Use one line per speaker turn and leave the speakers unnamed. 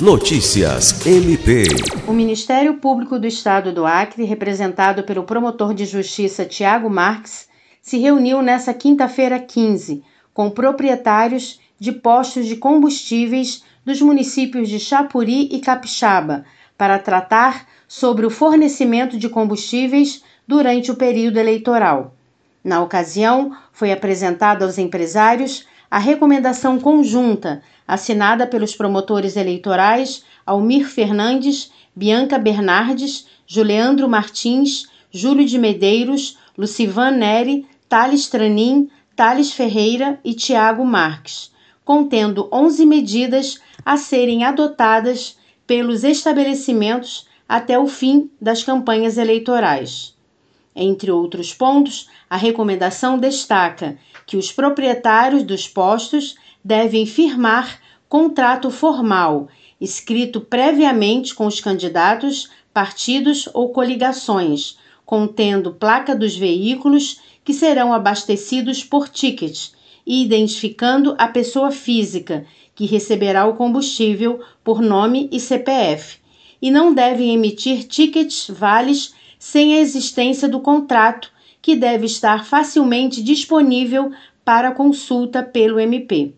Notícias MP.
O Ministério Público do Estado do Acre, representado pelo promotor de justiça Tiago Marques, se reuniu nesta quinta-feira 15 com proprietários de postos de combustíveis dos municípios de Chapuri e Capixaba para tratar sobre o fornecimento de combustíveis durante o período eleitoral. Na ocasião, foi apresentada aos empresários a recomendação conjunta assinada pelos promotores eleitorais Almir Fernandes, Bianca Bernardes, Juliandro Martins, Júlio de Medeiros, Lucivan Neri, Thales Tranin, Thales Ferreira e Tiago Marques, contendo 11 medidas a serem adotadas pelos estabelecimentos até o fim das campanhas eleitorais. Entre outros pontos, a recomendação destaca que os proprietários dos postos devem firmar contrato formal, escrito previamente com os candidatos, partidos ou coligações, contendo placa dos veículos que serão abastecidos por tickets e identificando a pessoa física que receberá o combustível por nome e CPF, e não devem emitir tickets vales sem a existência do contrato, que deve estar facilmente disponível para consulta pelo MP.